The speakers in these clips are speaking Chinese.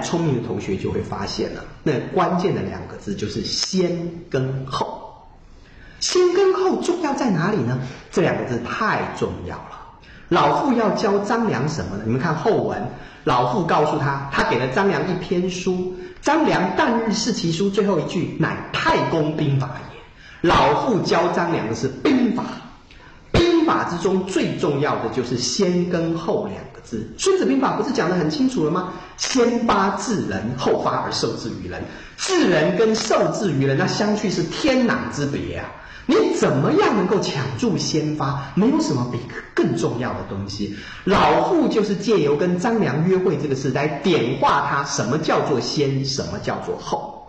聪明的同学就会发现了，那关键的两个字就是先跟后。先跟后重要在哪里呢？这两个字太重要了。老妇要教张良什么呢？你们看后文，老妇告诉他，他给了张良一篇书。张良旦日视其书，最后一句乃太公兵法也。老妇教张良的是兵法，兵法之中最重要的就是先跟后两个字。孙子兵法不是讲得很清楚了吗？先发制人，后发而受制于人。制人跟受制于人，那相去是天壤之别啊！你怎么样能够抢住先发？没有什么比更重要的东西。老妇就是借由跟张良约会这个事来点化他，什么叫做先，什么叫做后。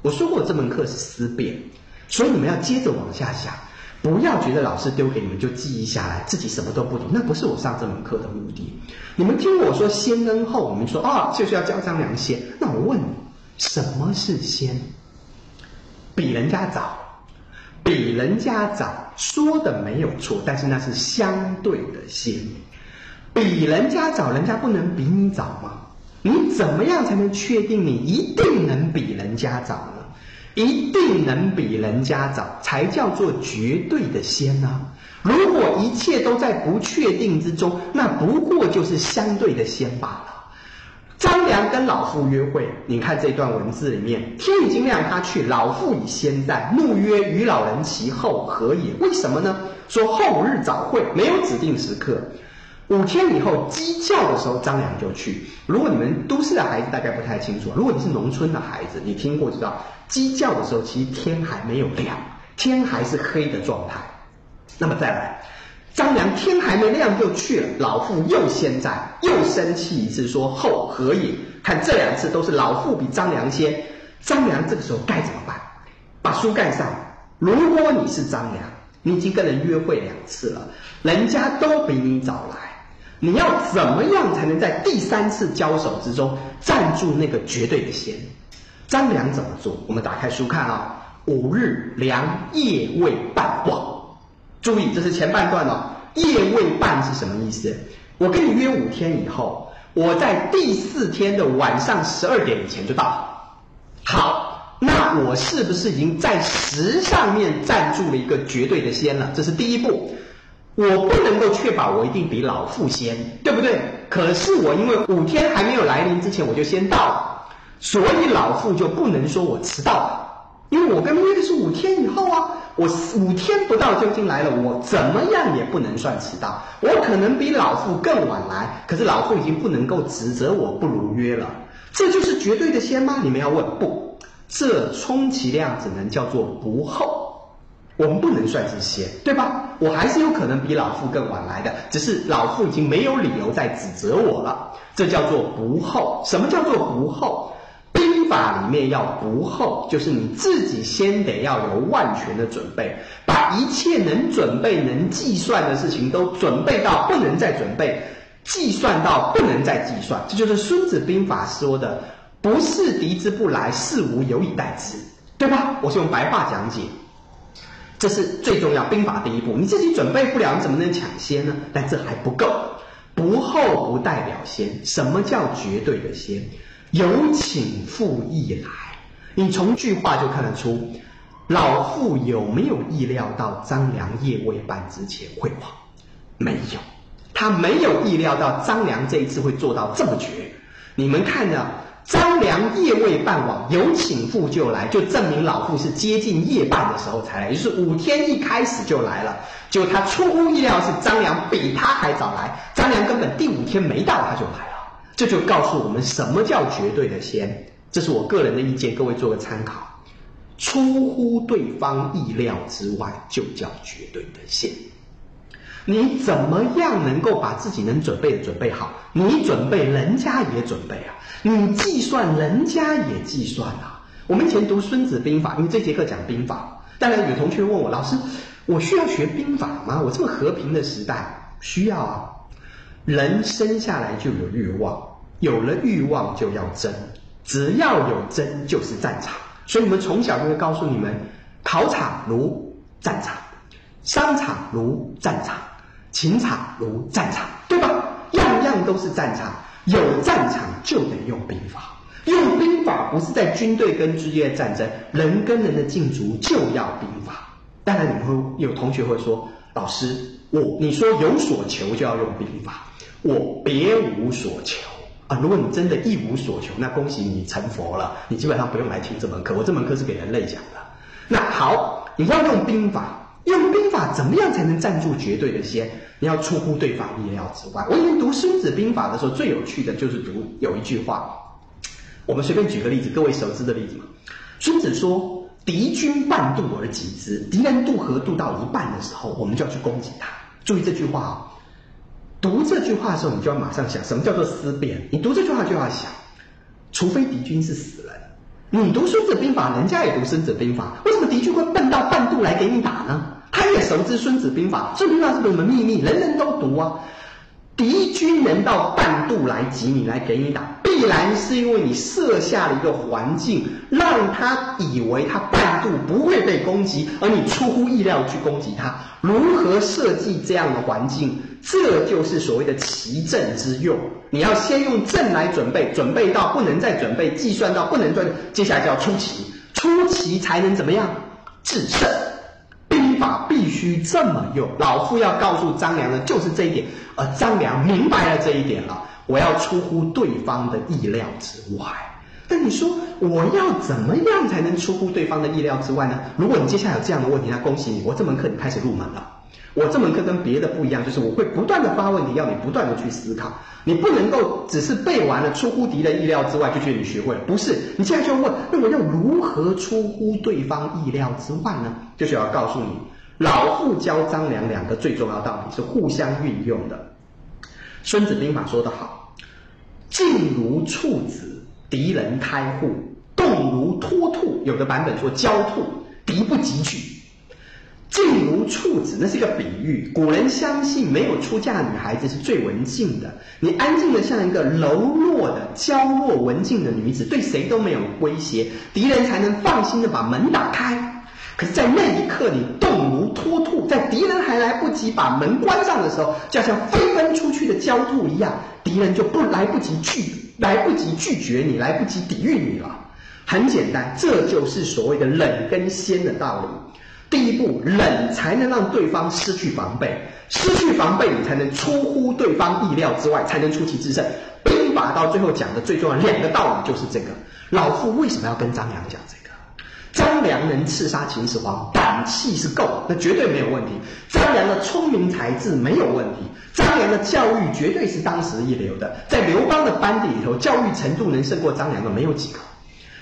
我说过这门课是思辨，所以你们要接着往下想，不要觉得老师丢给你们就记忆下来，自己什么都不懂，那不是我上这门课的目的。你们听我说先跟后，我们说啊，就是要教张良先。那我问你，什么是先？比人家早。比人家早说的没有错，但是那是相对的先。比人家早，人家不能比你早吗？你怎么样才能确定你一定能比人家早呢？一定能比人家早，才叫做绝对的先呢。如果一切都在不确定之中，那不过就是相对的先罢了。张良跟老妇约会，你看这段文字里面，天已经亮，他去，老妇已先在，怒曰：“与老人其后何也？”为什么呢？说后日早会，没有指定时刻。五天以后鸡叫的时候，张良就去。如果你们都市的孩子大概不太清楚，如果你是农村的孩子，你听过知道，鸡叫的时候其实天还没有亮，天还是黑的状态。那么再来。张良天还没亮就去了，老妇又先在，又生气一次，说后何也？看这两次都是老妇比张良先，张良这个时候该怎么办？把书盖上。如果你是张良，你已经跟人约会两次了，人家都比你早来，你要怎么样才能在第三次交手之中站住那个绝对的先？张良怎么做？我们打开书看啊，五日良夜未半望。注意，这是前半段哦。夜未半是什么意思？我跟你约五天以后，我在第四天的晚上十二点以前就到。好，那我是不是已经在时上面站住了一个绝对的先了？这是第一步。我不能够确保我一定比老妇先，对不对？可是我因为五天还没有来临之前我就先到了，所以老妇就不能说我迟到。因为我跟约的是五天以后啊，我五天不到就进来了，我怎么样也不能算迟到。我可能比老妇更晚来，可是老妇已经不能够指责我不如约了。这就是绝对的先吗？你们要问不？这充其量只能叫做不后，我们不能算是先，对吧？我还是有可能比老妇更晚来的，只是老妇已经没有理由再指责我了。这叫做不后。什么叫做不后兵？法里面要不后，就是你自己先得要有万全的准备，把一切能准备、能计算的事情都准备到不能再准备，计算到不能再计算。这就是《孙子兵法》说的：“不是敌之不来，是无有以待之。”对吧？我是用白话讲解，这是最重要。兵法第一步，你自己准备不了，你怎么能抢先呢？但这还不够，不后不代表先。什么叫绝对的先？有请父意来，你从句话就看得出，老妇有没有意料到张良夜未半之前会亡？没有，他没有意料到张良这一次会做到这么绝。你们看着，张良夜未半亡，有请父就来，就证明老妇是接近夜半的时候才来，也就是五天一开始就来了。就他出乎意料是张良比他还早来，张良根本第五天没到他就来了。这就告诉我们什么叫绝对的先，这是我个人的意见，各位做个参考。出乎对方意料之外，就叫绝对的先。你怎么样能够把自己能准备的准备好？你准备，人家也准备啊；你计算，人家也计算啊。我们以前读《孙子兵法》，因为这节课讲兵法，当然有同学问我，老师，我需要学兵法吗？我这么和平的时代，需要啊。人生下来就有欲望，有了欲望就要争，只要有争就是战场。所以我们从小就会告诉你们，考场如战场，商场如战场，情场如战场，对吧？样样都是战场。有战场就得用兵法。用兵法不是在军队跟之间的战争，人跟人的竞逐就要兵法。当然，你会有同学会说：“老师，我你说有所求就要用兵法，我别无所求啊！如果你真的一无所求，那恭喜你成佛了，你基本上不用来听这门课。我这门课是给人类讲的。那好，你要用兵法，用兵法怎么样才能站住绝对的先？你要出乎对方意料之外。我以前读《孙子兵法》的时候，最有趣的就是读有一句话。我们随便举个例子，各位熟知的例子嘛。孙子说：“敌军半渡而击之，敌人渡河渡到一半的时候，我们就要去攻击他。”注意这句话啊。读这句话的时候，你就要马上想，什么叫做思辨？你读这句话就要想，除非敌军是死人。你读孙子兵法，人家也读孙子兵法，为什么敌军会笨到半渡来给你打呢？他也熟知孙子兵法，孙子兵法是什么秘密？人人都读啊。敌军能到半渡来挤你，来给你打。必然是因为你设下了一个环境，让他以为他半渡不会被攻击，而你出乎意料去攻击他。如何设计这样的环境？这就是所谓的奇阵之用。你要先用阵来准备，准备到不能再准备，计算到不能再，接下来就要出奇，出奇才能怎么样制胜？需这么用。老夫要告诉张良的就是这一点，而张良明白了这一点了。我要出乎对方的意料之外，那你说我要怎么样才能出乎对方的意料之外呢？如果你接下来有这样的问题，那恭喜你，我这门课你开始入门了。我这门课跟别的不一样，就是我会不断的发问题，要你不断的去思考。你不能够只是背完了出乎敌人意料之外就觉得你学会了，不是？你现在就要问，那我要如何出乎对方意料之外呢？就是要告诉你，老妇教张良两个最重要道理是互相运用的。孙子兵法说得好。静如处子，敌人开户；动如脱兔，有的版本说焦兔，敌不及拒。静如处子，那是个比喻。古人相信，没有出嫁的女孩子是最文静的。你安静的像一个柔弱的、娇弱文静的女子，对谁都没有威胁，敌人才能放心的把门打开。可是，在那一刻，你动如脱兔，在敌人还来不及把门关上的时候，就像飞奔出去的焦兔一样，敌人就不来不及拒，来不及拒绝你，来不及抵御你了。很简单，这就是所谓的冷跟先的道理。第一步，冷才能让对方失去防备，失去防备，你才能出乎对方意料之外，才能出奇制胜。兵法到最后讲的最重要两个道理就是这个。老夫为什么要跟张良讲这？张良能刺杀秦始皇，胆气是够，那绝对没有问题。张良的聪明才智没有问题，张良的教育绝对是当时一流的。在刘邦的班底里头，教育程度能胜过张良的没有几个。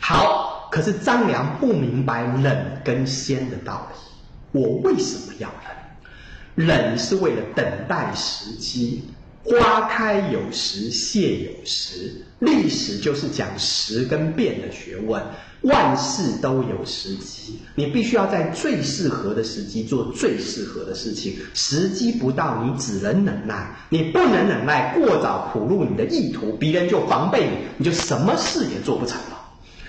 好，可是张良不明白冷跟先的道理。我为什么要冷？冷是为了等待时机。花开有时，谢有时。历史就是讲时跟变的学问。万事都有时机，你必须要在最适合的时机做最适合的事情。时机不到，你只能忍耐。你不能忍耐，过早吐露你的意图，敌人就防备你，你就什么事也做不成了。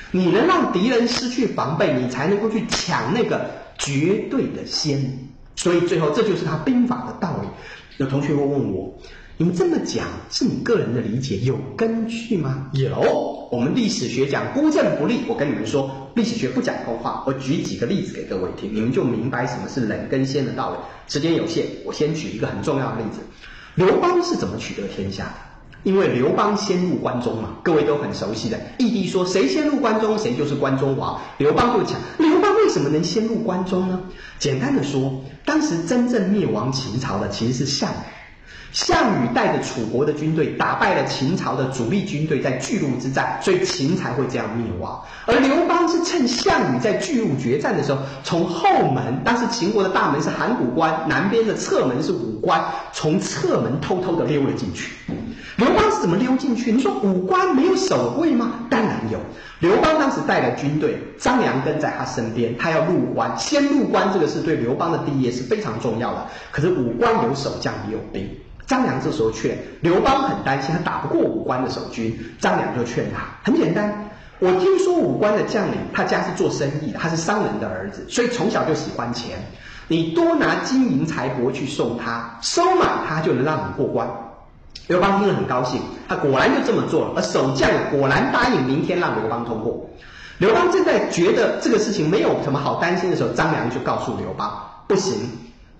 你能让敌人失去防备，你才能够去抢那个绝对的先。所以最后，这就是他兵法的道理。有同学会问我。你们这么讲是你个人的理解，有根据吗？有，我们历史学讲孤证不立。我跟你们说，历史学不讲空话。我举几个例子给各位听，你们就明白什么是冷跟先的道理。时间有限，我先举一个很重要的例子：刘邦是怎么取得天下的？因为刘邦先入关中嘛，各位都很熟悉的。义帝说，谁先入关中，谁就是关中王。刘邦就讲，刘邦为什么能先入关中呢？简单的说，当时真正灭亡秦朝的其实是项羽。项羽带着楚国的军队打败了秦朝的主力军队，在巨鹿之战，所以秦才会这样灭亡。而刘邦是趁项羽在巨鹿决战的时候，从后门，当时秦国的大门是函谷关，南边的侧门是武关，从侧门偷偷的溜了进去。刘邦是怎么溜进去？你说武关没有守卫吗？当然有。刘邦当时带了军队，张良跟在他身边，他要入关，先入关这个事对刘邦的第一是非常重要的。可是武关有守将也有兵。张良这时候劝刘邦，很担心他打不过武关的守军。张良就劝他，很简单，我听说武关的将领他家是做生意的，他是商人的儿子，所以从小就喜欢钱。你多拿金银财帛去送他，收买他就能让你过关。刘邦听了很高兴，他果然就这么做了，而守将果然答应明天让刘邦通过。刘邦正在觉得这个事情没有什么好担心的时候，张良就告诉刘邦：“不行，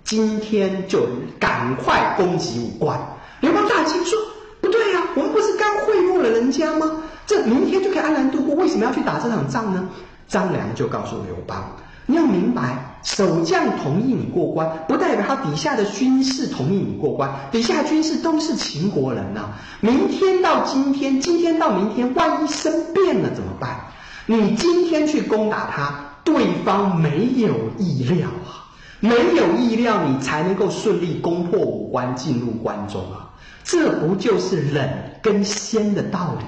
今天就赶快攻击武关。”刘邦大惊说：“不对呀，我们不是刚贿赂了人家吗？这明天就可以安然度过，为什么要去打这场仗呢？”张良就告诉刘邦：“你要明白，守将同意你过关，不代表他底下的军士同意你过关。底下军士都是秦国人呐。明天到今天，今天到明天，万一生变了怎么办？你今天去攻打他，对方没有意料啊，没有意料，你才能够顺利攻破五关，进入关中啊。这不就是忍跟先的道理？”